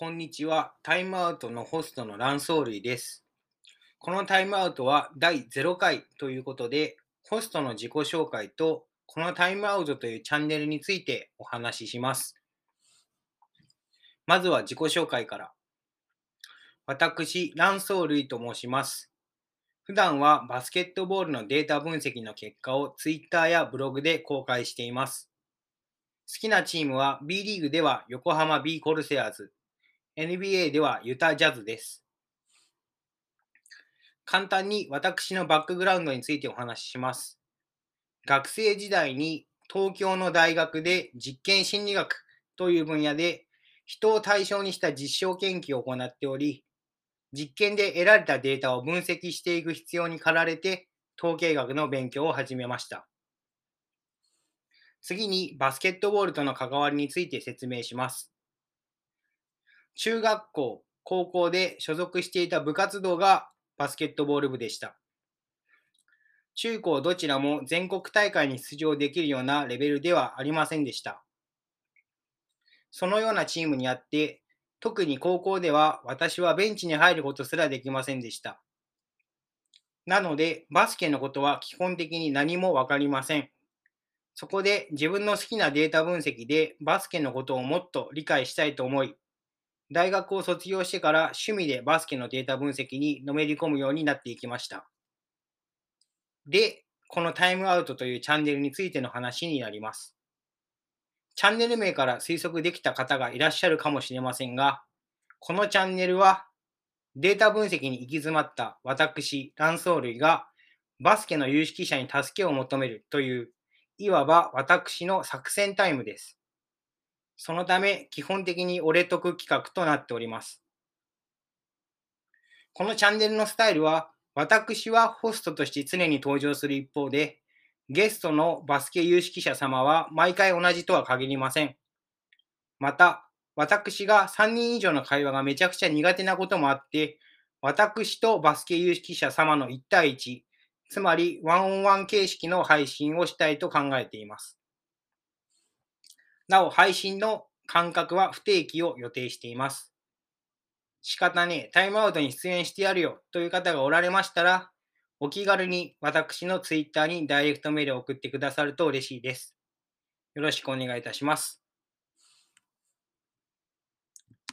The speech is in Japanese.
こんにちは。タイムアウトのホストのランソールイです。このタイムアウトは第0回ということで、ホストの自己紹介と、このタイムアウトというチャンネルについてお話しします。まずは自己紹介から。私、ランソールイと申します。普段はバスケットボールのデータ分析の結果を Twitter やブログで公開しています。好きなチームは B リーグでは横浜 B コルセアーズ、NBA ではユタジャズです。簡単に私のバックグラウンドについてお話しします。学生時代に東京の大学で実験心理学という分野で人を対象にした実証研究を行っており、実験で得られたデータを分析していく必要に駆られて統計学の勉強を始めました。次にバスケットボールとの関わりについて説明します。中学校、高校で所属していた部活動がバスケットボール部でした。中高どちらも全国大会に出場できるようなレベルではありませんでした。そのようなチームにあって、特に高校では私はベンチに入ることすらできませんでした。なので、バスケのことは基本的に何もわかりません。そこで自分の好きなデータ分析でバスケのことをもっと理解したいと思い、大学を卒業してから趣味でバスケのデータ分析にのめり込むようになっていきました。で、このタイムアウトというチャンネルについての話になります。チャンネル名から推測できた方がいらっしゃるかもしれませんが、このチャンネルはデータ分析に行き詰まった私、ランソー類がバスケの有識者に助けを求めるという、いわば私の作戦タイムです。そのため、基本的に俺得企画となっております。このチャンネルのスタイルは、私はホストとして常に登場する一方で、ゲストのバスケ有識者様は毎回同じとは限りません。また、私が3人以上の会話がめちゃくちゃ苦手なこともあって、私とバスケ有識者様の1対1、つまりワンオンワン形式の配信をしたいと考えています。なお、配信の間隔は不定期を予定しています。仕方ねえ、タイムアウトに出演してやるよという方がおられましたら、お気軽に私の Twitter にダイレクトメールを送ってくださると嬉しいです。よろしくお願いいたします。